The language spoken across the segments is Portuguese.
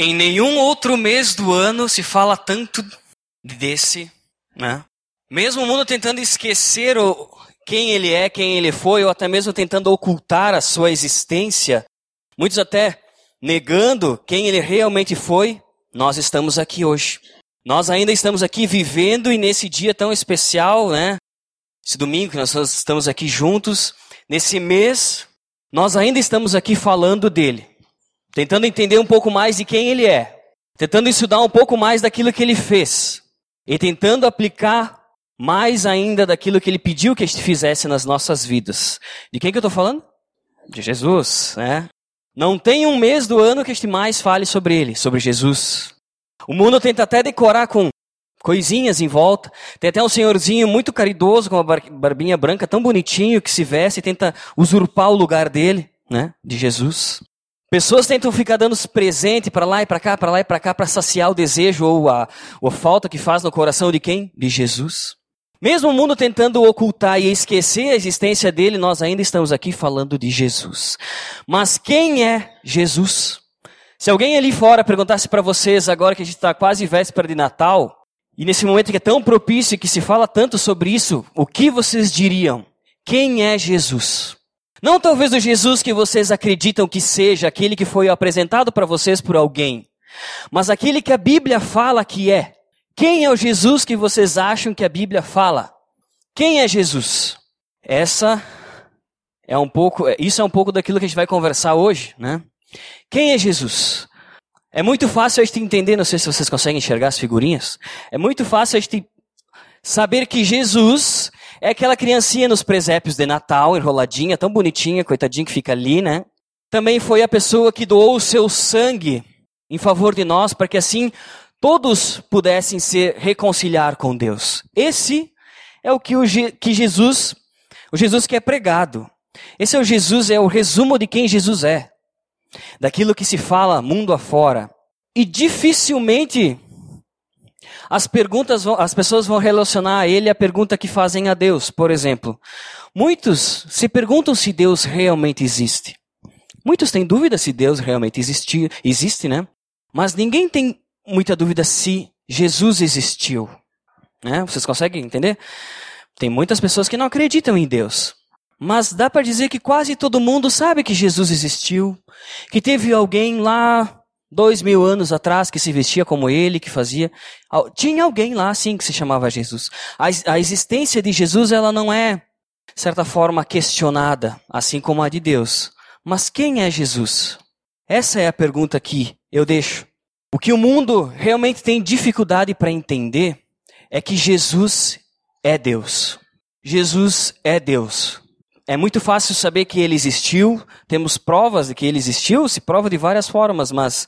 Em nenhum outro mês do ano se fala tanto desse, né? Mesmo o mundo tentando esquecer o, quem ele é, quem ele foi, ou até mesmo tentando ocultar a sua existência, muitos até negando quem ele realmente foi, nós estamos aqui hoje. Nós ainda estamos aqui vivendo e nesse dia tão especial, né? Esse domingo que nós estamos aqui juntos, nesse mês, nós ainda estamos aqui falando dele tentando entender um pouco mais de quem ele é, tentando estudar um pouco mais daquilo que ele fez e tentando aplicar mais ainda daquilo que ele pediu que a gente fizesse nas nossas vidas. De quem que eu estou falando? De Jesus, né? Não tem um mês do ano que a gente mais fale sobre ele, sobre Jesus. O mundo tenta até decorar com coisinhas em volta. Tem até um senhorzinho muito caridoso com uma barbinha branca, tão bonitinho, que se veste e tenta usurpar o lugar dele, né? De Jesus. Pessoas tentam ficar dando presente para lá e para cá, para lá e para cá, para saciar o desejo ou a, ou a falta que faz no coração de quem? De Jesus. Mesmo o mundo tentando ocultar e esquecer a existência dele, nós ainda estamos aqui falando de Jesus. Mas quem é Jesus? Se alguém ali fora perguntasse para vocês, agora que a gente está quase véspera de Natal, e nesse momento que é tão propício e que se fala tanto sobre isso, o que vocês diriam? Quem é Jesus? Não talvez o Jesus que vocês acreditam que seja aquele que foi apresentado para vocês por alguém, mas aquele que a Bíblia fala que é. Quem é o Jesus que vocês acham que a Bíblia fala? Quem é Jesus? Essa é um pouco, isso é um pouco daquilo que a gente vai conversar hoje, né? Quem é Jesus? É muito fácil a gente entender, não sei se vocês conseguem enxergar as figurinhas. É muito fácil a gente saber que Jesus é aquela criancinha nos presépios de Natal, enroladinha, tão bonitinha, coitadinha que fica ali, né? Também foi a pessoa que doou o seu sangue em favor de nós, para que assim todos pudessem se reconciliar com Deus. Esse é o que, o que Jesus, o Jesus que é pregado. Esse é o Jesus, é o resumo de quem Jesus é. Daquilo que se fala mundo afora. E dificilmente as perguntas, vão, as pessoas vão relacionar a ele a pergunta que fazem a Deus. Por exemplo, muitos se perguntam se Deus realmente existe. Muitos têm dúvida se Deus realmente existe, existe, né? Mas ninguém tem muita dúvida se Jesus existiu. Né? Vocês conseguem entender? Tem muitas pessoas que não acreditam em Deus. Mas dá para dizer que quase todo mundo sabe que Jesus existiu, que teve alguém lá dois mil anos atrás que se vestia como ele, que fazia. Tinha alguém lá, sim, que se chamava Jesus. A, a existência de Jesus, ela não é, de certa forma, questionada, assim como a de Deus. Mas quem é Jesus? Essa é a pergunta que eu deixo. O que o mundo realmente tem dificuldade para entender é que Jesus é Deus. Jesus é Deus. É muito fácil saber que ele existiu, temos provas de que ele existiu, se prova de várias formas, mas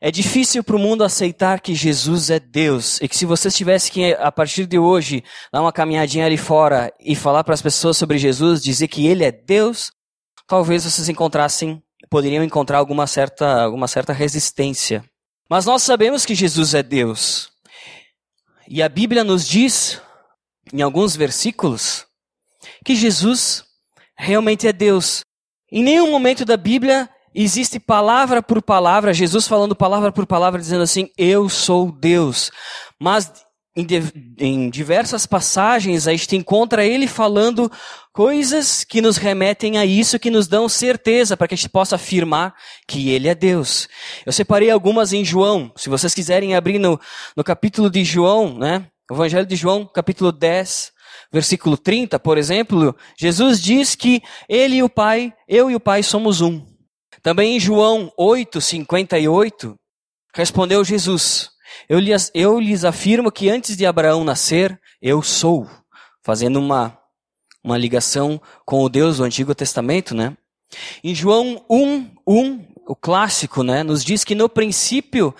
é difícil para o mundo aceitar que Jesus é Deus e que se vocês tivessem que, a partir de hoje, dar uma caminhadinha ali fora e falar para as pessoas sobre Jesus, dizer que Ele é Deus, talvez vocês encontrassem, poderiam encontrar alguma certa, alguma certa resistência. Mas nós sabemos que Jesus é Deus. E a Bíblia nos diz, em alguns versículos, que Jesus realmente é Deus. Em nenhum momento da Bíblia existe palavra por palavra, Jesus falando palavra por palavra, dizendo assim: Eu sou Deus. Mas em, em, diversas passagens a gente encontra ele falando coisas que nos remetem a isso, que nos dão certeza para que a gente possa afirmar que ele é Deus. Eu separei algumas em João. Se vocês quiserem abrir no, no capítulo de João, né? Evangelho de João, capítulo 10, versículo 30, por exemplo, Jesus diz que ele e o Pai, eu e o Pai somos um. Também em João 8, 58, respondeu Jesus: eu lhes, eu lhes afirmo que antes de Abraão nascer, eu sou. Fazendo uma, uma ligação com o Deus do Antigo Testamento, né? Em João 1, 1, o clássico, né, nos diz que no princípio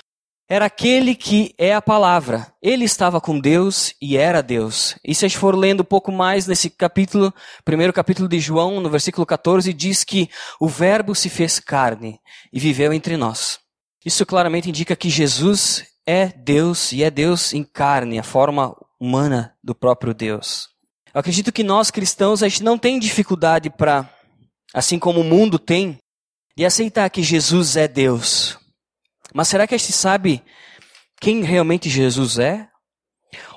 era aquele que é a palavra. Ele estava com Deus e era Deus. E se a gente for lendo um pouco mais nesse capítulo, primeiro capítulo de João, no versículo 14, diz que o Verbo se fez carne e viveu entre nós. Isso claramente indica que Jesus é Deus e é Deus em carne, a forma humana do próprio Deus. Eu acredito que nós cristãos, a gente não tem dificuldade para, assim como o mundo tem, de aceitar que Jesus é Deus. Mas será que a gente sabe quem realmente Jesus é?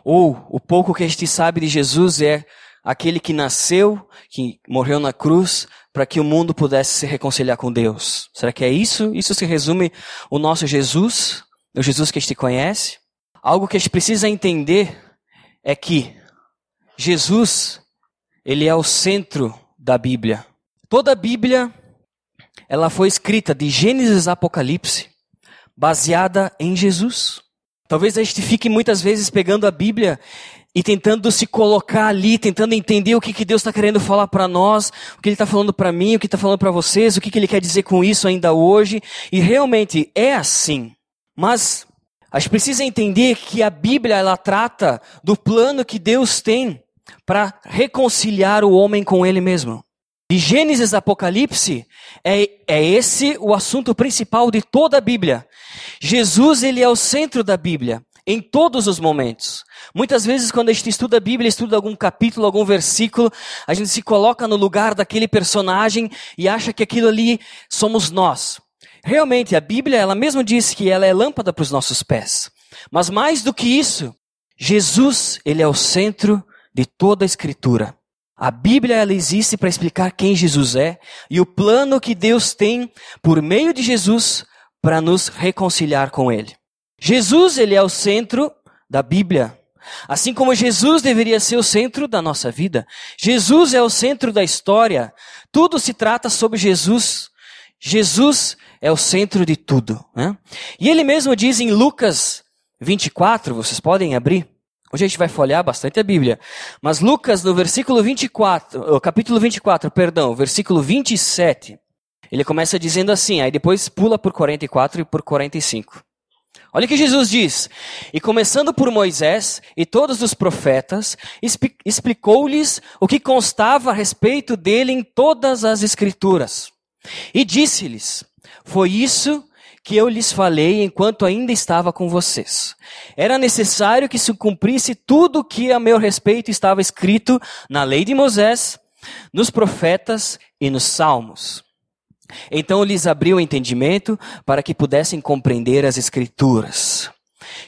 Ou o pouco que a gente sabe de Jesus é aquele que nasceu, que morreu na cruz, para que o mundo pudesse se reconciliar com Deus? Será que é isso? Isso se resume o nosso Jesus? O Jesus que a gente conhece? Algo que a gente precisa entender é que Jesus, ele é o centro da Bíblia. Toda a Bíblia, ela foi escrita de Gênesis a Apocalipse, baseada em Jesus. Talvez a gente fique muitas vezes pegando a Bíblia e tentando se colocar ali, tentando entender o que, que Deus está querendo falar para nós, o que Ele está falando para mim, o que está falando para vocês, o que, que Ele quer dizer com isso ainda hoje. E realmente é assim. Mas a gente precisa entender que a Bíblia ela trata do plano que Deus tem para reconciliar o homem com Ele mesmo. De Gênesis a Apocalipse, é, é esse o assunto principal de toda a Bíblia. Jesus, ele é o centro da Bíblia, em todos os momentos. Muitas vezes, quando a gente estuda a Bíblia, estuda algum capítulo, algum versículo, a gente se coloca no lugar daquele personagem e acha que aquilo ali somos nós. Realmente, a Bíblia, ela mesmo diz que ela é lâmpada para os nossos pés. Mas mais do que isso, Jesus, ele é o centro de toda a Escritura. A Bíblia ela existe para explicar quem Jesus é e o plano que Deus tem por meio de Jesus para nos reconciliar com ele. Jesus, ele é o centro da Bíblia. Assim como Jesus deveria ser o centro da nossa vida. Jesus é o centro da história. Tudo se trata sobre Jesus. Jesus é o centro de tudo. Né? E ele mesmo diz em Lucas 24, vocês podem abrir. Hoje a gente vai folhear bastante a Bíblia. Mas Lucas, no versículo 24, capítulo 24, perdão, versículo 27, ele começa dizendo assim, aí depois pula por 44 e por 45. Olha o que Jesus diz. E começando por Moisés e todos os profetas, explicou-lhes o que constava a respeito dele em todas as Escrituras. E disse-lhes: Foi isso que eu lhes falei enquanto ainda estava com vocês. Era necessário que se cumprisse tudo o que a meu respeito estava escrito na lei de Moisés, nos profetas e nos salmos. Então lhes abriu o entendimento para que pudessem compreender as escrituras.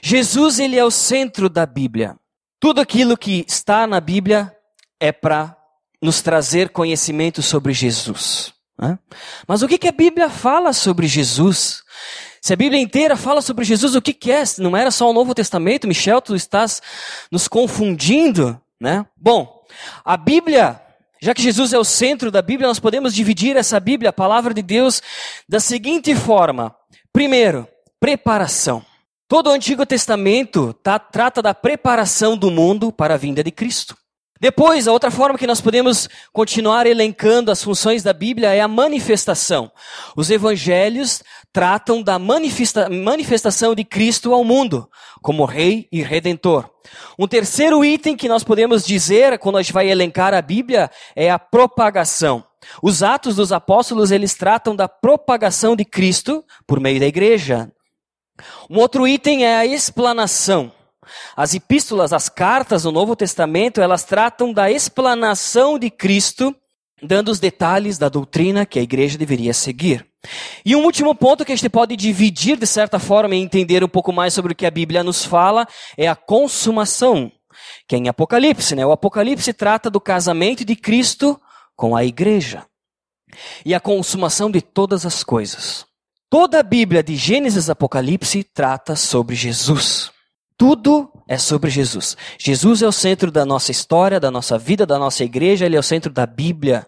Jesus, ele é o centro da Bíblia. Tudo aquilo que está na Bíblia é para nos trazer conhecimento sobre Jesus. Né? Mas o que, que a Bíblia fala sobre Jesus? Se a Bíblia inteira fala sobre Jesus, o que, que é? Não era só o Novo Testamento? Michel, tu estás nos confundindo, né? Bom, a Bíblia, já que Jesus é o centro da Bíblia, nós podemos dividir essa Bíblia, a palavra de Deus, da seguinte forma. Primeiro, preparação. Todo o Antigo Testamento tá, trata da preparação do mundo para a vinda de Cristo. Depois, a outra forma que nós podemos continuar elencando as funções da Bíblia é a manifestação. Os evangelhos tratam da manifesta manifestação de Cristo ao mundo, como Rei e Redentor. Um terceiro item que nós podemos dizer, quando a gente vai elencar a Bíblia, é a propagação. Os atos dos apóstolos, eles tratam da propagação de Cristo por meio da igreja. Um outro item é a explanação. As epístolas, as cartas do Novo Testamento, elas tratam da explanação de Cristo, dando os detalhes da doutrina que a igreja deveria seguir. E um último ponto que a gente pode dividir de certa forma e entender um pouco mais sobre o que a Bíblia nos fala é a consumação, que é em Apocalipse, né? O Apocalipse trata do casamento de Cristo com a igreja. E a consumação de todas as coisas. Toda a Bíblia de Gênesis a Apocalipse trata sobre Jesus. Tudo é sobre Jesus. Jesus é o centro da nossa história, da nossa vida, da nossa igreja, ele é o centro da Bíblia.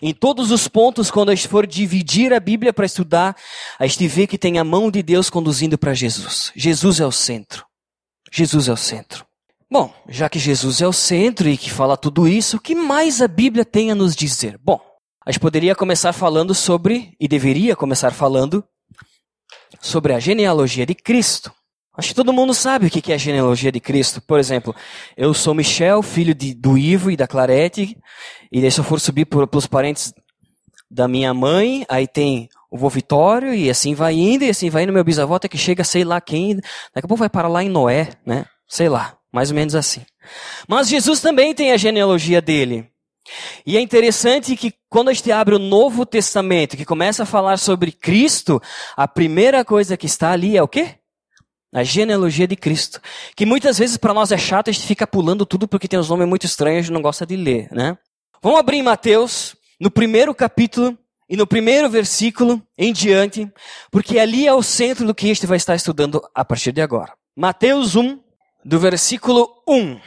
Em todos os pontos, quando a gente for dividir a Bíblia para estudar, a gente vê que tem a mão de Deus conduzindo para Jesus. Jesus é o centro. Jesus é o centro. Bom, já que Jesus é o centro e que fala tudo isso, o que mais a Bíblia tem a nos dizer? Bom, a gente poderia começar falando sobre, e deveria começar falando, sobre a genealogia de Cristo. Acho que todo mundo sabe o que é a genealogia de Cristo. Por exemplo, eu sou Michel, filho de, do Ivo e da Clarete, e daí se eu for subir por, pelos parentes da minha mãe, aí tem o vô Vitório, e assim vai indo, e assim vai indo meu bisavô, até que chega sei lá quem, daqui a pouco vai parar lá em Noé, né? Sei lá, mais ou menos assim. Mas Jesus também tem a genealogia dele. E é interessante que quando a gente abre o Novo Testamento, que começa a falar sobre Cristo, a primeira coisa que está ali é o quê? A genealogia de Cristo. Que muitas vezes para nós é chato, a gente fica pulando tudo porque tem uns nomes muito estranhos e a gente não gosta de ler, né? Vamos abrir em Mateus, no primeiro capítulo e no primeiro versículo em diante, porque ali é o centro do que a gente vai estar estudando a partir de agora. Mateus 1, do versículo 1.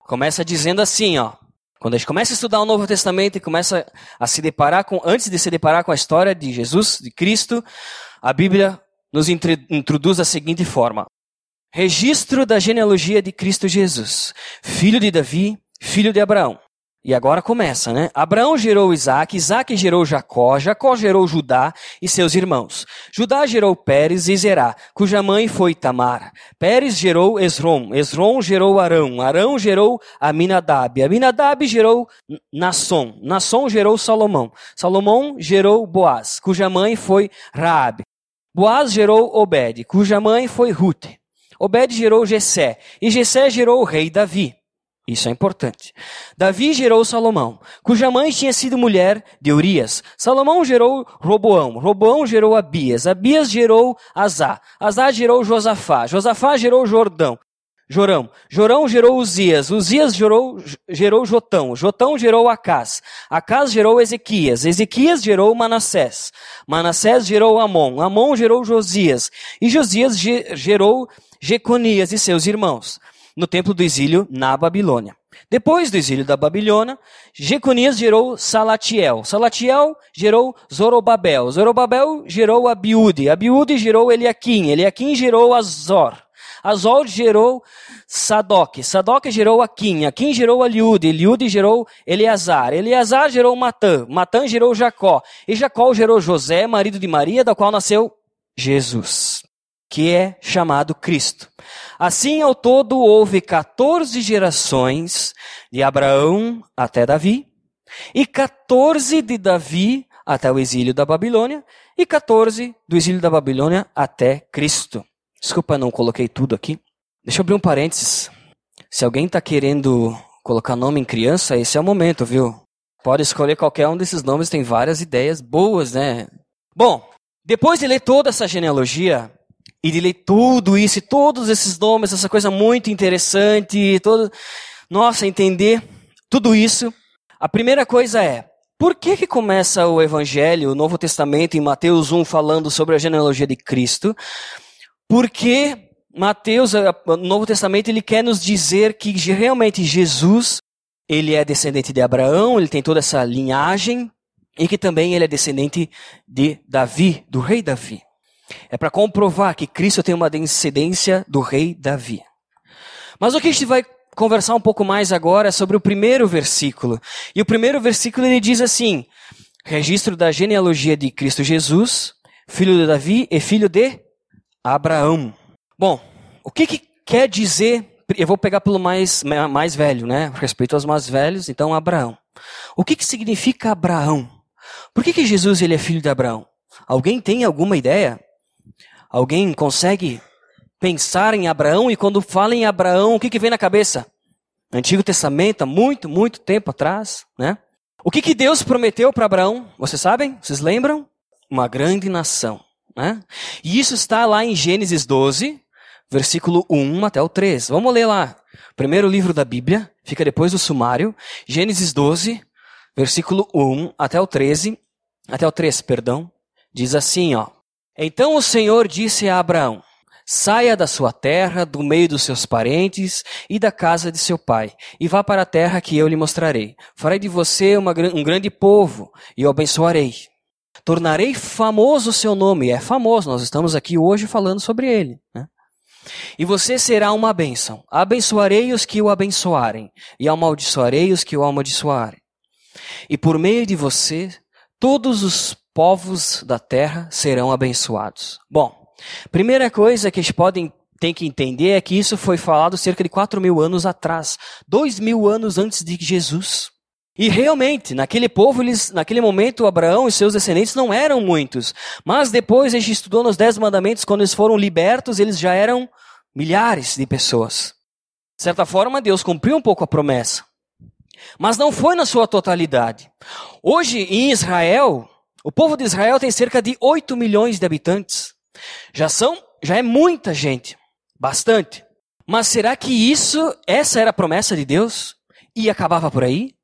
Começa dizendo assim, ó. Quando a gente começa a estudar o Novo Testamento e começa a se deparar com, antes de se deparar com a história de Jesus, de Cristo, a Bíblia nos introduz da seguinte forma: Registro da genealogia de Cristo Jesus, filho de Davi, filho de Abraão. E agora começa, né? Abraão gerou Isaac, Isaac gerou Jacó, Jacó gerou Judá e seus irmãos. Judá gerou Pérez e Zerá, cuja mãe foi Tamar. Pérez gerou Esrom, Esrom gerou Arão, Arão gerou Aminadab, Aminadab gerou Nasson, Nasson gerou Salomão, Salomão gerou Boaz, cuja mãe foi Raabe. Boaz gerou Obed, cuja mãe foi Ruth. Obed gerou Jessé, e Jessé gerou o rei Davi. Isso é importante. Davi gerou Salomão, cuja mãe tinha sido mulher de Urias. Salomão gerou Roboão, Roboão gerou Abias, Abias gerou Azá, Azá gerou Josafá, Josafá gerou Jordão, Jorão, Jorão gerou Uzias, Uzias gerou, gerou Jotão, Jotão gerou Acás, Acás gerou Ezequias, Ezequias gerou Manassés, Manassés gerou Amon, Amon gerou Josias, e Josias gerou Jeconias e seus irmãos no templo do exílio na Babilônia. Depois do exílio da Babilônia, Jeconias gerou Salatiel. Salatiel gerou Zorobabel. Zorobabel gerou Abiúde. Abiúde gerou Eliakim. Eliakim gerou Azor. Azor gerou Sadoc. Sadoc gerou Aquim. Aquim gerou Eliude. Eliude gerou Eleazar. Eleazar gerou Matã. Matã gerou Jacó. E Jacó gerou José, marido de Maria, da qual nasceu Jesus que é chamado Cristo. Assim, ao todo, houve 14 gerações de Abraão até Davi, e 14 de Davi até o exílio da Babilônia, e 14 do exílio da Babilônia até Cristo. Desculpa, não coloquei tudo aqui. Deixa eu abrir um parênteses. Se alguém está querendo colocar nome em criança, esse é o momento, viu? Pode escolher qualquer um desses nomes, tem várias ideias boas, né? Bom, depois de ler toda essa genealogia, e de ler tudo isso, e todos esses nomes, essa coisa muito interessante, todo, nossa, entender tudo isso. A primeira coisa é, por que que começa o Evangelho, o Novo Testamento, em Mateus 1, falando sobre a genealogia de Cristo? Porque Mateus, o Novo Testamento, ele quer nos dizer que realmente Jesus, ele é descendente de Abraão, ele tem toda essa linhagem, e que também ele é descendente de Davi, do rei Davi. É para comprovar que Cristo tem uma descendência do rei Davi. Mas o que a gente vai conversar um pouco mais agora é sobre o primeiro versículo. E o primeiro versículo ele diz assim: registro da genealogia de Cristo Jesus, filho de Davi e filho de Abraão. Bom, o que, que quer dizer? Eu vou pegar pelo mais, mais velho, né? Respeito aos mais velhos, então Abraão. O que, que significa Abraão? Por que, que Jesus ele é filho de Abraão? Alguém tem alguma ideia? Alguém consegue pensar em Abraão e quando fala em Abraão, o que, que vem na cabeça? Antigo Testamento, há muito, muito tempo atrás, né? O que, que Deus prometeu para Abraão? Vocês sabem? Vocês lembram? Uma grande nação. Né? E isso está lá em Gênesis 12, versículo 1 até o 3. Vamos ler lá. Primeiro livro da Bíblia, fica depois do sumário. Gênesis 12, versículo 1 até o 13, até o 3, perdão. Diz assim, ó. Então o Senhor disse a Abraão: Saia da sua terra, do meio dos seus parentes e da casa de seu pai, e vá para a terra que eu lhe mostrarei. Farei de você uma, um grande povo e o abençoarei. Tornarei famoso o seu nome. É famoso, nós estamos aqui hoje falando sobre ele. Né? E você será uma bênção. Abençoarei os que o abençoarem, e amaldiçoarei os que o amaldiçoarem. E por meio de você, todos os povos da terra serão abençoados. Bom, primeira coisa que a gente pode tem que entender é que isso foi falado cerca de 4 mil anos atrás, dois mil anos antes de Jesus. E realmente, naquele povo, eles, naquele momento, Abraão e seus descendentes não eram muitos. Mas depois a gente estudou nos Dez Mandamentos, quando eles foram libertos, eles já eram milhares de pessoas. De certa forma, Deus cumpriu um pouco a promessa. Mas não foi na sua totalidade. Hoje, em Israel, o povo de Israel tem cerca de 8 milhões de habitantes. Já são, já é muita gente. Bastante. Mas será que isso, essa era a promessa de Deus? E acabava por aí?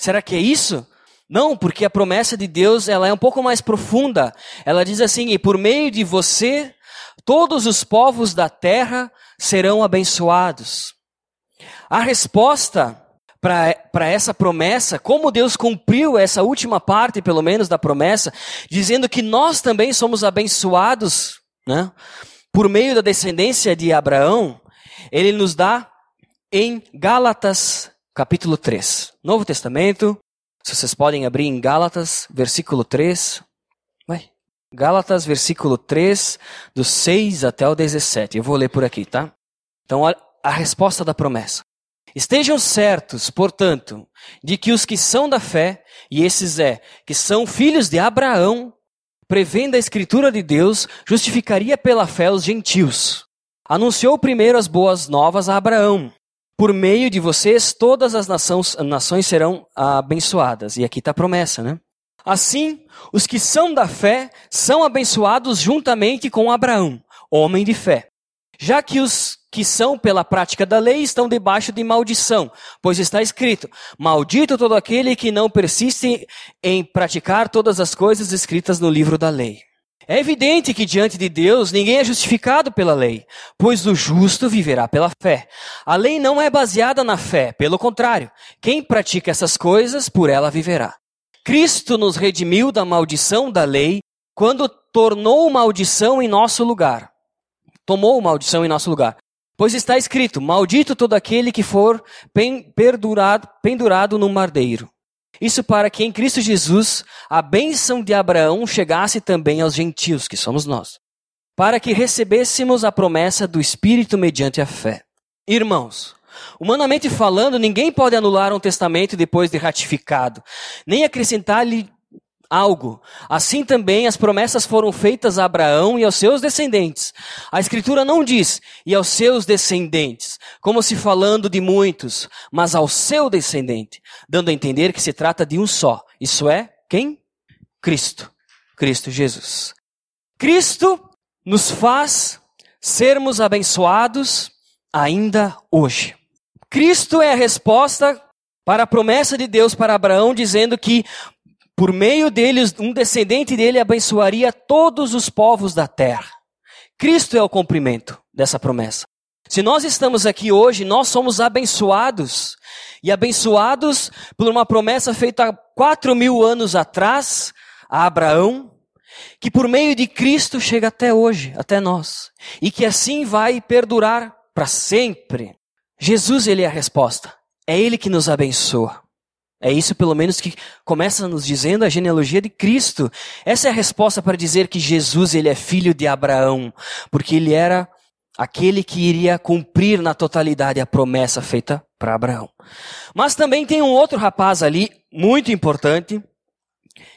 Será que é isso? Não, porque a promessa de Deus, ela é um pouco mais profunda. Ela diz assim: "E por meio de você, todos os povos da terra serão abençoados". A resposta para essa promessa, como Deus cumpriu essa última parte, pelo menos, da promessa, dizendo que nós também somos abençoados, né? Por meio da descendência de Abraão, ele nos dá em Gálatas, capítulo 3. Novo Testamento, se vocês podem abrir em Gálatas, versículo 3. Vai. Gálatas, versículo 3, do 6 até o 17. Eu vou ler por aqui, tá? Então, a resposta da promessa. Estejam certos, portanto, de que os que são da fé, e esses é, que são filhos de Abraão, prevendo a escritura de Deus, justificaria pela fé os gentios. Anunciou primeiro as boas novas a Abraão. Por meio de vocês, todas as nações, nações serão abençoadas. E aqui está a promessa, né? Assim, os que são da fé são abençoados juntamente com Abraão, homem de fé. Já que os que são pela prática da lei estão debaixo de maldição, pois está escrito: Maldito todo aquele que não persiste em praticar todas as coisas escritas no livro da lei. É evidente que diante de Deus ninguém é justificado pela lei, pois o justo viverá pela fé. A lei não é baseada na fé, pelo contrário, quem pratica essas coisas, por ela viverá. Cristo nos redimiu da maldição da lei quando tornou maldição em nosso lugar. Tomou maldição em nosso lugar. Pois está escrito: Maldito todo aquele que for pendurado, pendurado no mardeiro. Isso para que em Cristo Jesus a bênção de Abraão chegasse também aos gentios, que somos nós, para que recebêssemos a promessa do Espírito mediante a fé. Irmãos, humanamente falando, ninguém pode anular um testamento depois de ratificado, nem acrescentar-lhe algo. Assim também as promessas foram feitas a Abraão e aos seus descendentes. A Escritura não diz e aos seus descendentes, como se falando de muitos, mas ao seu descendente, dando a entender que se trata de um só. Isso é quem? Cristo. Cristo Jesus. Cristo nos faz sermos abençoados ainda hoje. Cristo é a resposta para a promessa de Deus para Abraão, dizendo que por meio deles, um descendente dele abençoaria todos os povos da terra. Cristo é o cumprimento dessa promessa. Se nós estamos aqui hoje, nós somos abençoados. E abençoados por uma promessa feita há quatro mil anos atrás a Abraão, que por meio de Cristo chega até hoje, até nós. E que assim vai perdurar para sempre. Jesus, ele é a resposta. É ele que nos abençoa. É isso, pelo menos, que começa nos dizendo a genealogia de Cristo. Essa é a resposta para dizer que Jesus ele é filho de Abraão, porque ele era aquele que iria cumprir na totalidade a promessa feita para Abraão. Mas também tem um outro rapaz ali, muito importante,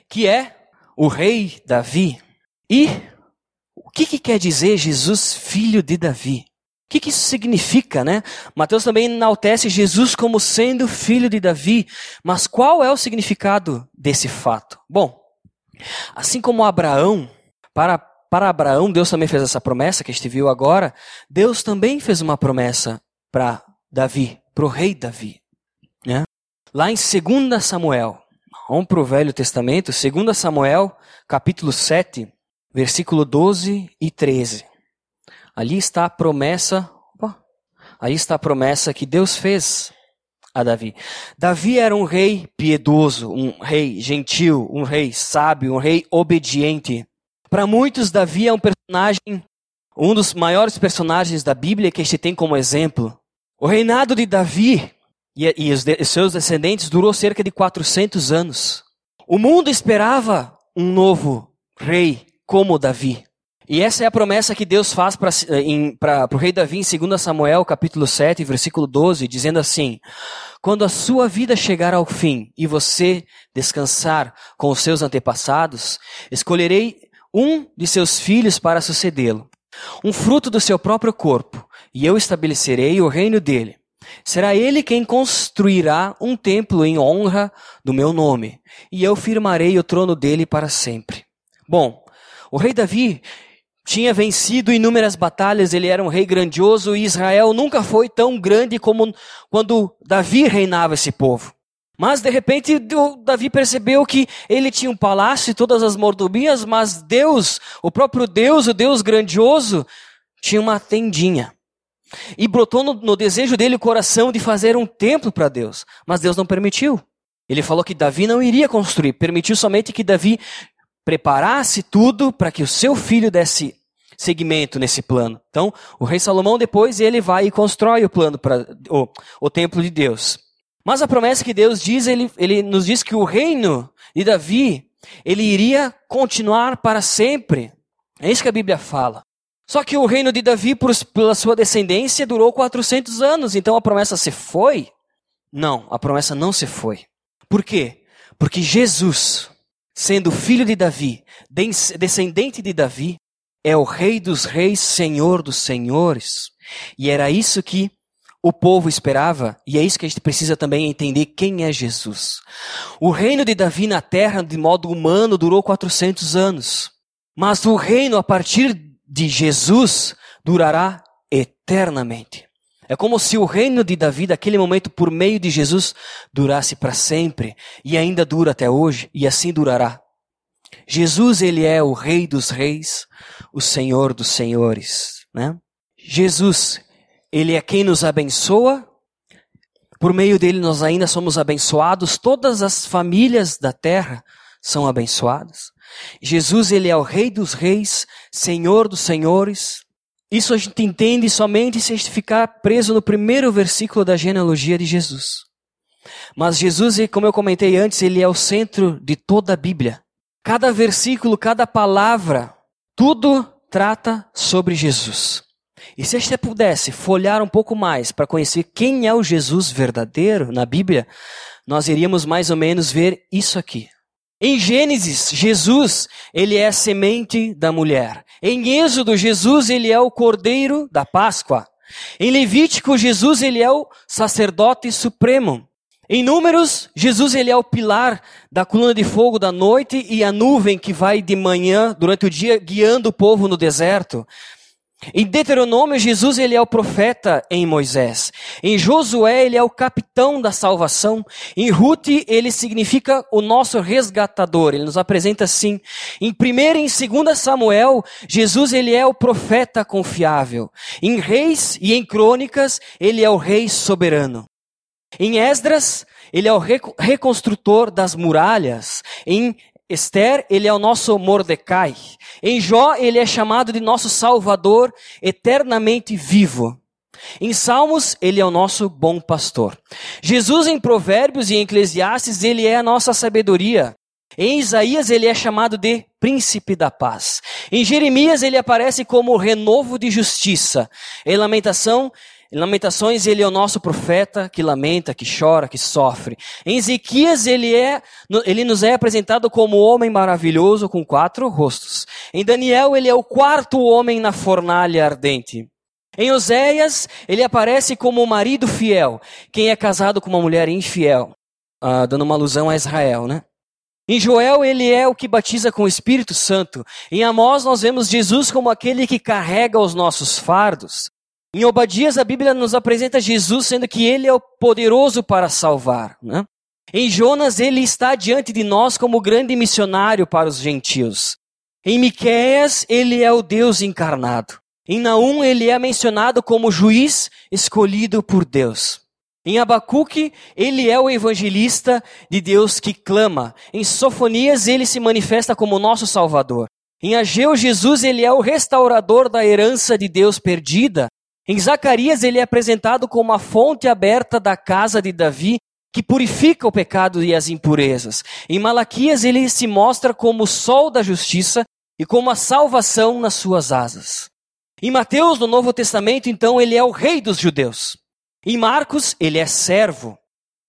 que é o rei Davi. E o que, que quer dizer Jesus, filho de Davi? Que, que isso significa, né? Mateus também enaltece Jesus como sendo filho de Davi, mas qual é o significado desse fato? Bom, assim como Abraão, para, para Abraão, Deus também fez essa promessa que a gente viu agora, Deus também fez uma promessa para Davi, para o rei Davi. Né? Lá em 2 Samuel, vamos para o Velho Testamento, 2 Samuel, capítulo 7, versículo 12 e 13. Ali está a promessa, opa, ali está a promessa que Deus fez a Davi. Davi era um rei piedoso, um rei gentil, um rei sábio, um rei obediente. Para muitos, Davi é um personagem, um dos maiores personagens da Bíblia que a gente tem como exemplo. O reinado de Davi e, e os, de, seus descendentes durou cerca de 400 anos. O mundo esperava um novo rei como Davi. E essa é a promessa que Deus faz para o rei Davi em 2 Samuel, capítulo 7, versículo 12, dizendo assim: Quando a sua vida chegar ao fim e você descansar com os seus antepassados, escolherei um de seus filhos para sucedê-lo, um fruto do seu próprio corpo, e eu estabelecerei o reino dele. Será ele quem construirá um templo em honra do meu nome, e eu firmarei o trono dele para sempre. Bom, o rei Davi tinha vencido inúmeras batalhas, ele era um rei grandioso e Israel nunca foi tão grande como quando Davi reinava esse povo. Mas de repente Davi percebeu que ele tinha um palácio e todas as mordomias, mas Deus, o próprio Deus, o Deus grandioso, tinha uma tendinha. E brotou no, no desejo dele o coração de fazer um templo para Deus. Mas Deus não permitiu. Ele falou que Davi não iria construir, permitiu somente que Davi preparasse tudo para que o seu filho desse segmento nesse plano. Então, o rei Salomão depois ele vai e constrói o plano para o, o templo de Deus. Mas a promessa que Deus diz, ele, ele nos diz que o reino de Davi, ele iria continuar para sempre. É isso que a Bíblia fala. Só que o reino de Davi, por, pela sua descendência, durou 400 anos. Então a promessa se foi? Não, a promessa não se foi. Por quê? Porque Jesus, sendo filho de Davi, descendente de Davi, é o Rei dos Reis, Senhor dos Senhores. E era isso que o povo esperava, e é isso que a gente precisa também entender quem é Jesus. O reino de Davi na terra, de modo humano, durou 400 anos. Mas o reino a partir de Jesus durará eternamente. É como se o reino de Davi, daquele momento, por meio de Jesus, durasse para sempre, e ainda dura até hoje, e assim durará. Jesus, ele é o Rei dos Reis, o Senhor dos Senhores, né? Jesus, ele é quem nos abençoa. Por meio dele nós ainda somos abençoados. Todas as famílias da terra são abençoadas. Jesus, ele é o Rei dos Reis, Senhor dos Senhores. Isso a gente entende somente se a gente ficar preso no primeiro versículo da genealogia de Jesus. Mas Jesus, como eu comentei antes, ele é o centro de toda a Bíblia. Cada versículo, cada palavra, tudo trata sobre Jesus. E se a gente pudesse folhar um pouco mais para conhecer quem é o Jesus verdadeiro na Bíblia, nós iríamos mais ou menos ver isso aqui. Em Gênesis, Jesus, ele é a semente da mulher. Em Êxodo, Jesus, ele é o cordeiro da Páscoa. Em Levítico, Jesus, ele é o sacerdote supremo. Em Números, Jesus ele é o pilar da coluna de fogo da noite e a nuvem que vai de manhã durante o dia guiando o povo no deserto. Em Deuteronômio, Jesus ele é o profeta em Moisés. Em Josué, ele é o capitão da salvação. Em Ruth, ele significa o nosso resgatador. Ele nos apresenta assim. Em 1 e em 2 Samuel, Jesus ele é o profeta confiável. Em Reis e em Crônicas, ele é o rei soberano. Em Esdras, ele é o reconstrutor das muralhas. Em Esther, ele é o nosso Mordecai. Em Jó, ele é chamado de nosso Salvador eternamente vivo. Em Salmos, ele é o nosso bom pastor. Jesus, em Provérbios e em Eclesiastes, ele é a nossa sabedoria. Em Isaías, ele é chamado de príncipe da paz. Em Jeremias, ele aparece como renovo de justiça. Em Lamentação, em Lamentações, ele é o nosso profeta que lamenta, que chora, que sofre. Em Ezequias, ele, é, ele nos é apresentado como homem maravilhoso com quatro rostos. Em Daniel, ele é o quarto homem na fornalha ardente. Em Oséias, ele aparece como o marido fiel, quem é casado com uma mulher infiel, uh, dando uma alusão a Israel, né? Em Joel, ele é o que batiza com o Espírito Santo. Em Amós, nós vemos Jesus como aquele que carrega os nossos fardos. Em Obadias, a Bíblia nos apresenta Jesus sendo que ele é o poderoso para salvar. Né? Em Jonas, ele está diante de nós como grande missionário para os gentios. Em Miqueias, ele é o Deus encarnado. Em Naum, ele é mencionado como juiz escolhido por Deus. Em Abacuque, ele é o evangelista de Deus que clama. Em Sofonias, ele se manifesta como nosso Salvador. Em Ageu, Jesus, ele é o restaurador da herança de Deus perdida. Em Zacarias, ele é apresentado como a fonte aberta da casa de Davi, que purifica o pecado e as impurezas. Em Malaquias, ele se mostra como o sol da justiça e como a salvação nas suas asas. Em Mateus, no Novo Testamento, então, ele é o rei dos judeus. Em Marcos, ele é servo.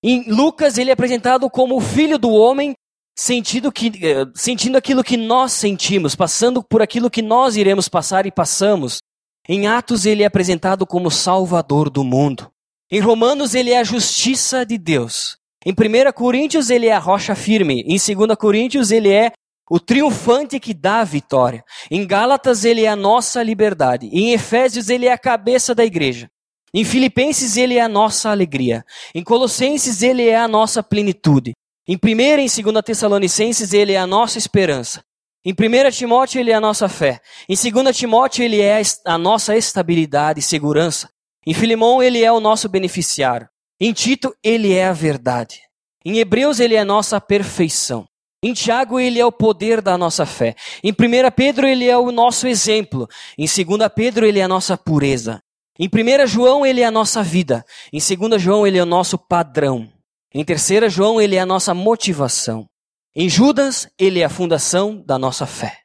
Em Lucas, ele é apresentado como o filho do homem, sentindo, que, eh, sentindo aquilo que nós sentimos, passando por aquilo que nós iremos passar e passamos. Em Atos, ele é apresentado como Salvador do mundo. Em Romanos, ele é a justiça de Deus. Em 1 Coríntios, ele é a rocha firme. Em 2 Coríntios, ele é o triunfante que dá a vitória. Em Gálatas, ele é a nossa liberdade. Em Efésios, ele é a cabeça da igreja. Em Filipenses, ele é a nossa alegria. Em Colossenses, ele é a nossa plenitude. Em 1 e em 2 Tessalonicenses, ele é a nossa esperança. Em 1 Timóteo, ele é a nossa fé. Em 2 Timóteo, ele é a nossa estabilidade e segurança. Em Filimão, ele é o nosso beneficiário. Em Tito, ele é a verdade. Em Hebreus, ele é a nossa perfeição. Em Tiago, ele é o poder da nossa fé. Em 1 Pedro, ele é o nosso exemplo. Em 2 Pedro, ele é a nossa pureza. Em 1 João, ele é a nossa vida. Em 2 João, ele é o nosso padrão. Em 3 João, ele é a nossa motivação. Em Judas, ele é a fundação da nossa fé.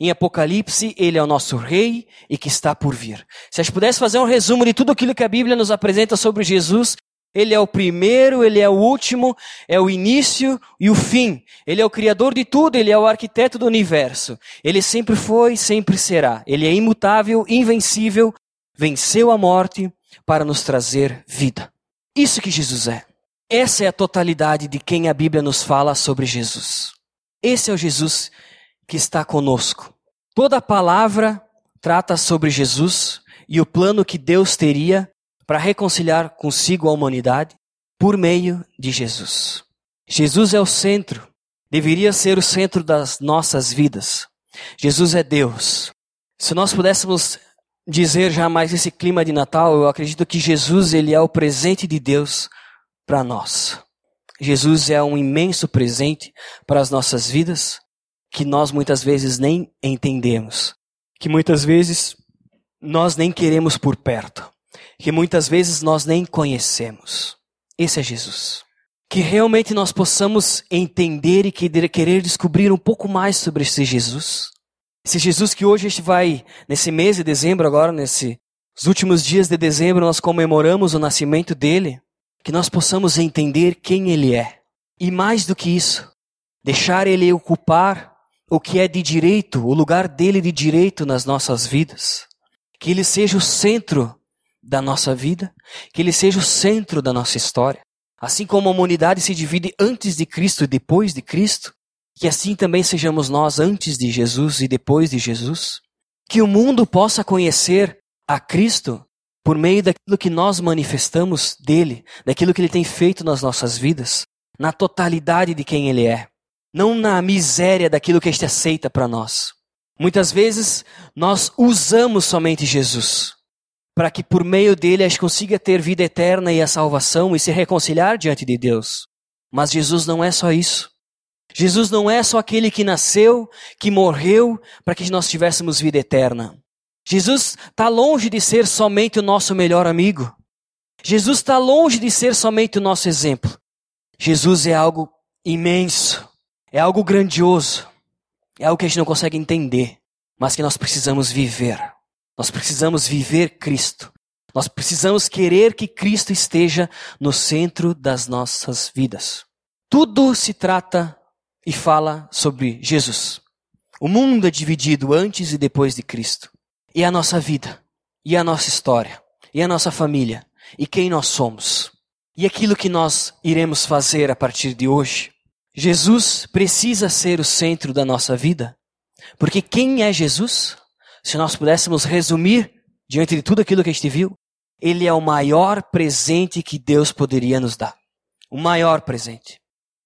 Em Apocalipse, ele é o nosso rei e que está por vir. Se a gente pudesse fazer um resumo de tudo aquilo que a Bíblia nos apresenta sobre Jesus, ele é o primeiro, ele é o último, é o início e o fim. Ele é o criador de tudo, ele é o arquiteto do universo. Ele sempre foi, sempre será. Ele é imutável, invencível, venceu a morte para nos trazer vida. Isso que Jesus é. Essa é a totalidade de quem a Bíblia nos fala sobre Jesus. Esse é o Jesus que está conosco. Toda a palavra trata sobre Jesus e o plano que Deus teria para reconciliar consigo a humanidade por meio de Jesus. Jesus é o centro, deveria ser o centro das nossas vidas. Jesus é Deus. Se nós pudéssemos dizer já mais esse clima de Natal, eu acredito que Jesus ele é o presente de Deus para nós. Jesus é um imenso presente para as nossas vidas que nós muitas vezes nem entendemos, que muitas vezes nós nem queremos por perto que muitas vezes nós nem conhecemos. Esse é Jesus. Que realmente nós possamos entender e querer descobrir um pouco mais sobre esse Jesus. Esse Jesus que hoje a gente vai, nesse mês de dezembro, agora, nesses últimos dias de dezembro, nós comemoramos o nascimento dele. Que nós possamos entender quem ele é. E mais do que isso, deixar ele ocupar o que é de direito, o lugar dele de direito nas nossas vidas. Que ele seja o centro da nossa vida, que ele seja o centro da nossa história. Assim como a humanidade se divide antes de Cristo e depois de Cristo, que assim também sejamos nós antes de Jesus e depois de Jesus. Que o mundo possa conhecer a Cristo por meio daquilo que nós manifestamos dele, daquilo que ele tem feito nas nossas vidas, na totalidade de quem ele é, não na miséria daquilo que este aceita para nós. Muitas vezes nós usamos somente Jesus para que por meio dele a gente consiga ter vida eterna e a salvação e se reconciliar diante de Deus. Mas Jesus não é só isso. Jesus não é só aquele que nasceu, que morreu para que nós tivéssemos vida eterna. Jesus está longe de ser somente o nosso melhor amigo. Jesus está longe de ser somente o nosso exemplo. Jesus é algo imenso, é algo grandioso, é algo que a gente não consegue entender, mas que nós precisamos viver. Nós precisamos viver Cristo. Nós precisamos querer que Cristo esteja no centro das nossas vidas. Tudo se trata e fala sobre Jesus. O mundo é dividido antes e depois de Cristo. E a nossa vida, e a nossa história, e a nossa família, e quem nós somos, e aquilo que nós iremos fazer a partir de hoje. Jesus precisa ser o centro da nossa vida, porque quem é Jesus? Se nós pudéssemos resumir diante de tudo aquilo que a gente viu, ele é o maior presente que Deus poderia nos dar. O maior presente.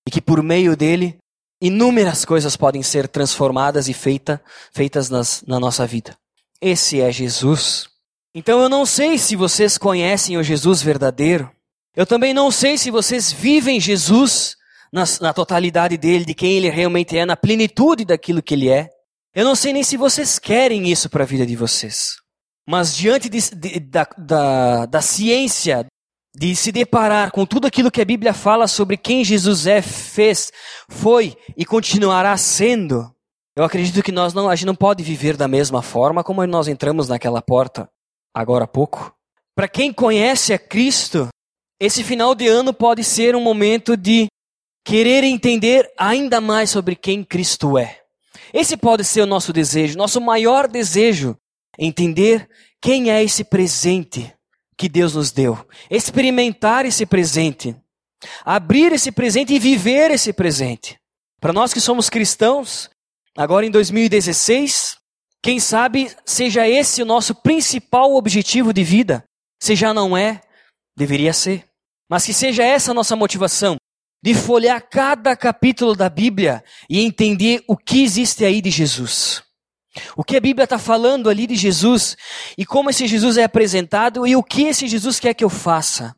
E que por meio dele, inúmeras coisas podem ser transformadas e feita, feitas nas, na nossa vida. Esse é Jesus. Então eu não sei se vocês conhecem o Jesus verdadeiro. Eu também não sei se vocês vivem Jesus na, na totalidade dele, de quem ele realmente é, na plenitude daquilo que ele é. Eu não sei nem se vocês querem isso para a vida de vocês. Mas diante de, de, da, da, da ciência, de se deparar com tudo aquilo que a Bíblia fala sobre quem Jesus é, fez, foi e continuará sendo, eu acredito que nós não, a gente não pode viver da mesma forma como nós entramos naquela porta agora há pouco. Para quem conhece a Cristo, esse final de ano pode ser um momento de querer entender ainda mais sobre quem Cristo é. Esse pode ser o nosso desejo, nosso maior desejo, entender quem é esse presente que Deus nos deu. Experimentar esse presente. Abrir esse presente e viver esse presente. Para nós que somos cristãos, agora em 2016, quem sabe seja esse o nosso principal objetivo de vida. Se já não é, deveria ser. Mas que seja essa a nossa motivação de folhear cada capítulo da Bíblia e entender o que existe aí de Jesus. O que a Bíblia está falando ali de Jesus e como esse Jesus é apresentado e o que esse Jesus quer que eu faça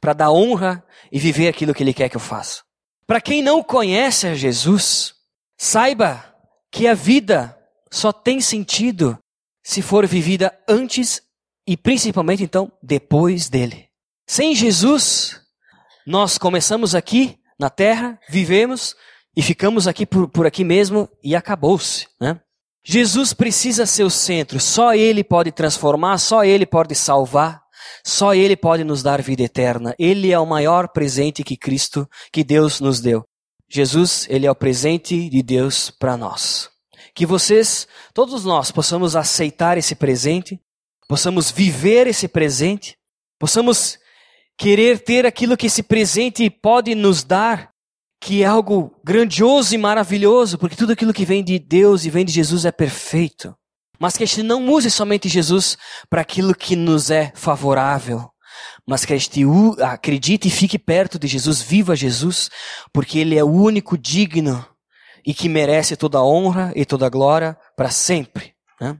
para dar honra e viver aquilo que ele quer que eu faça. Para quem não conhece a Jesus, saiba que a vida só tem sentido se for vivida antes e principalmente então depois dele. Sem Jesus, nós começamos aqui na terra, vivemos e ficamos aqui por, por aqui mesmo e acabou-se. Né? Jesus precisa ser o centro, só Ele pode transformar, só Ele pode salvar, só Ele pode nos dar vida eterna. Ele é o maior presente que Cristo, que Deus nos deu. Jesus, Ele é o presente de Deus para nós. Que vocês, todos nós, possamos aceitar esse presente, possamos viver esse presente, possamos querer ter aquilo que esse presente pode nos dar, que é algo grandioso e maravilhoso, porque tudo aquilo que vem de Deus e vem de Jesus é perfeito. Mas que a gente não use somente Jesus para aquilo que nos é favorável, mas que acredite e fique perto de Jesus, viva Jesus, porque Ele é o único digno e que merece toda a honra e toda a glória para sempre. Né?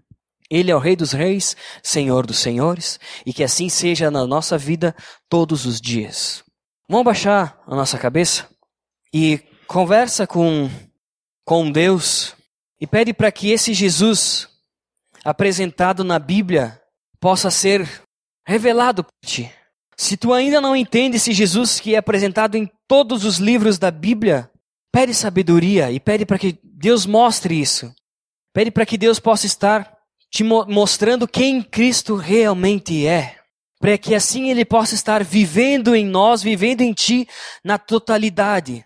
Ele é o Rei dos Reis, Senhor dos Senhores, e que assim seja na nossa vida todos os dias. Vamos baixar a nossa cabeça e conversa com, com Deus e pede para que esse Jesus apresentado na Bíblia possa ser revelado por ti. Se tu ainda não entende esse Jesus que é apresentado em todos os livros da Bíblia, pede sabedoria e pede para que Deus mostre isso. Pede para que Deus possa estar te mostrando quem Cristo realmente é, para que assim ele possa estar vivendo em nós, vivendo em ti na totalidade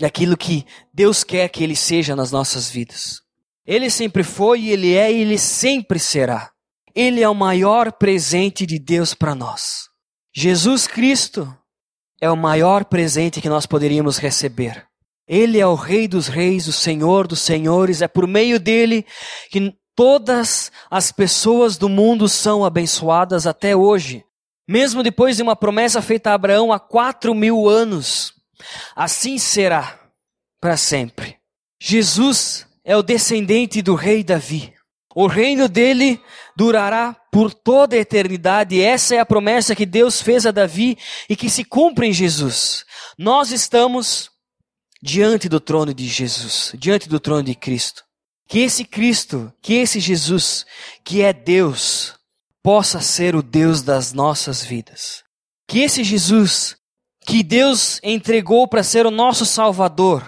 daquilo que Deus quer que ele seja nas nossas vidas. Ele sempre foi, ele é e ele sempre será. Ele é o maior presente de Deus para nós. Jesus Cristo é o maior presente que nós poderíamos receber. Ele é o Rei dos Reis, o Senhor dos Senhores, é por meio dele que Todas as pessoas do mundo são abençoadas até hoje, mesmo depois de uma promessa feita a Abraão há quatro mil anos. Assim será para sempre. Jesus é o descendente do rei Davi. O reino dele durará por toda a eternidade. Essa é a promessa que Deus fez a Davi e que se cumpre em Jesus. Nós estamos diante do trono de Jesus, diante do trono de Cristo. Que esse Cristo, que esse Jesus, que é Deus, possa ser o Deus das nossas vidas. Que esse Jesus, que Deus entregou para ser o nosso Salvador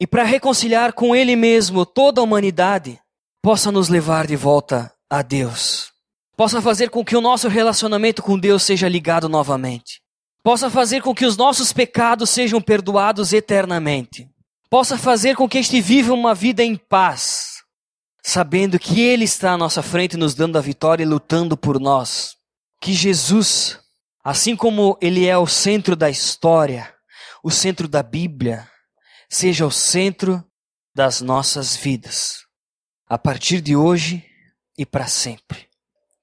e para reconciliar com Ele mesmo toda a humanidade, possa nos levar de volta a Deus. Possa fazer com que o nosso relacionamento com Deus seja ligado novamente. Possa fazer com que os nossos pecados sejam perdoados eternamente. Possa fazer com que este viva uma vida em paz sabendo que Ele está à nossa frente, nos dando a vitória e lutando por nós. Que Jesus, assim como Ele é o centro da história, o centro da Bíblia, seja o centro das nossas vidas, a partir de hoje e para sempre.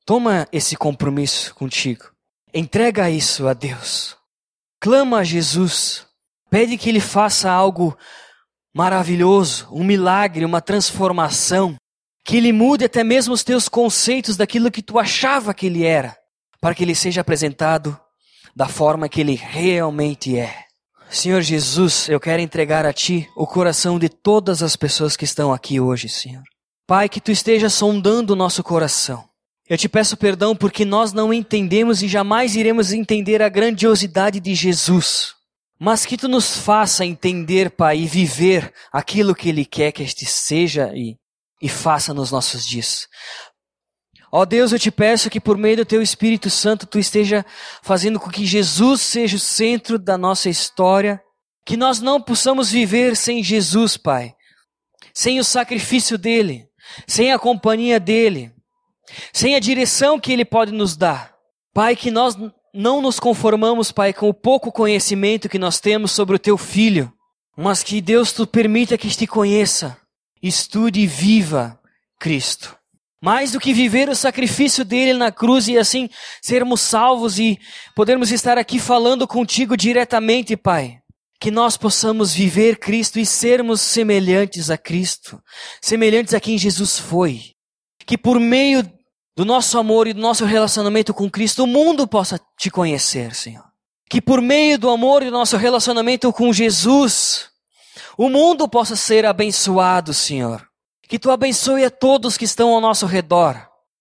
Toma esse compromisso contigo. Entrega isso a Deus. Clama a Jesus. Pede que Ele faça algo maravilhoso, um milagre, uma transformação que ele mude até mesmo os teus conceitos daquilo que tu achava que ele era, para que ele seja apresentado da forma que ele realmente é. Senhor Jesus, eu quero entregar a ti o coração de todas as pessoas que estão aqui hoje, Senhor. Pai, que tu esteja sondando o nosso coração. Eu te peço perdão porque nós não entendemos e jamais iremos entender a grandiosidade de Jesus. Mas que tu nos faça entender, Pai, e viver aquilo que Ele quer que este seja e e faça nos nossos dias. Ó Deus, eu te peço que por meio do teu Espírito Santo tu esteja fazendo com que Jesus seja o centro da nossa história, que nós não possamos viver sem Jesus, Pai, sem o sacrifício dele, sem a companhia dele, sem a direção que ele pode nos dar. Pai, que nós não nos conformamos, Pai, com o pouco conhecimento que nós temos sobre o teu filho, mas que Deus tu permita que te conheça, estude e viva Cristo. Mais do que viver o sacrifício dele na cruz e assim sermos salvos e podermos estar aqui falando contigo diretamente, Pai. Que nós possamos viver Cristo e sermos semelhantes a Cristo, semelhantes a quem Jesus foi. Que por meio do nosso amor e do nosso relacionamento com Cristo, o mundo possa te conhecer, Senhor. Que por meio do amor e do nosso relacionamento com Jesus, o mundo possa ser abençoado, Senhor. Que tu abençoe a todos que estão ao nosso redor,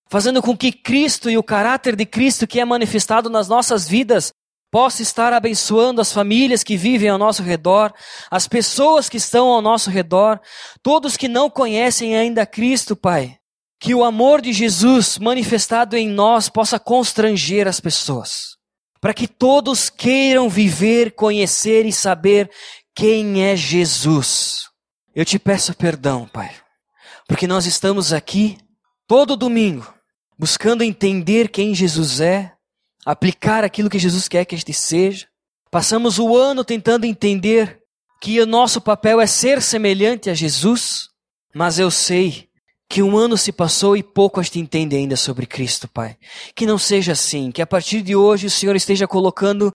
fazendo com que Cristo e o caráter de Cristo que é manifestado nas nossas vidas possa estar abençoando as famílias que vivem ao nosso redor, as pessoas que estão ao nosso redor, todos que não conhecem ainda Cristo, Pai. Que o amor de Jesus manifestado em nós possa constranger as pessoas, para que todos queiram viver, conhecer e saber quem é Jesus. Eu te peço perdão, Pai porque nós estamos aqui todo domingo buscando entender quem Jesus é, aplicar aquilo que Jesus quer que a gente seja. Passamos o ano tentando entender que o nosso papel é ser semelhante a Jesus, mas eu sei que um ano se passou e pouco a gente entende ainda sobre Cristo, Pai. Que não seja assim, que a partir de hoje o Senhor esteja colocando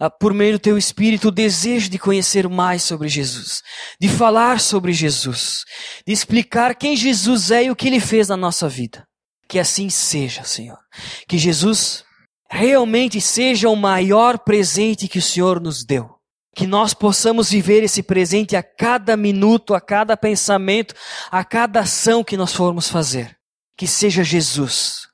ah, por meio do teu espírito, o desejo de conhecer mais sobre Jesus, de falar sobre Jesus, de explicar quem Jesus é e o que ele fez na nossa vida. Que assim seja, Senhor. Que Jesus realmente seja o maior presente que o Senhor nos deu. Que nós possamos viver esse presente a cada minuto, a cada pensamento, a cada ação que nós formos fazer. Que seja Jesus,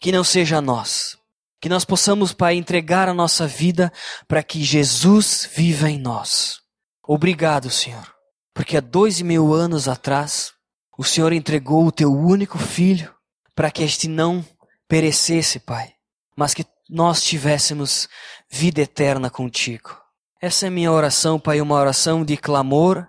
que não seja nós. Que nós possamos, Pai, entregar a nossa vida para que Jesus viva em nós. Obrigado, Senhor, porque há dois mil anos atrás, o Senhor entregou o teu único filho para que este não perecesse, Pai, mas que nós tivéssemos vida eterna contigo. Essa é minha oração, Pai, uma oração de clamor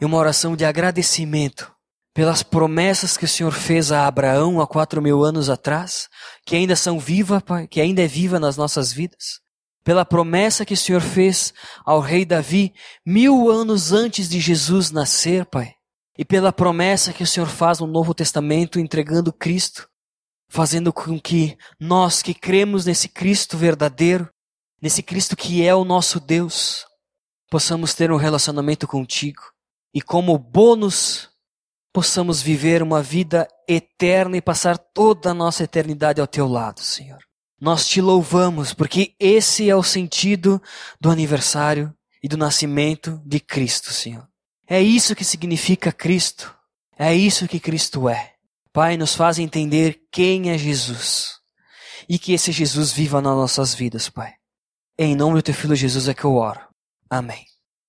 e uma oração de agradecimento pelas promessas que o Senhor fez a Abraão há quatro mil anos atrás, que ainda são vivas, Pai, que ainda é viva nas nossas vidas. Pela promessa que o Senhor fez ao rei Davi mil anos antes de Jesus nascer, Pai. E pela promessa que o Senhor faz no Novo Testamento entregando Cristo, fazendo com que nós que cremos nesse Cristo verdadeiro, nesse Cristo que é o nosso Deus, possamos ter um relacionamento contigo. E como bônus possamos viver uma vida eterna e passar toda a nossa eternidade ao teu lado, Senhor. Nós te louvamos porque esse é o sentido do aniversário e do nascimento de Cristo, Senhor. É isso que significa Cristo. É isso que Cristo é. Pai, nos faz entender quem é Jesus e que esse Jesus viva nas nossas vidas, Pai. Em nome do teu filho Jesus é que eu oro. Amém.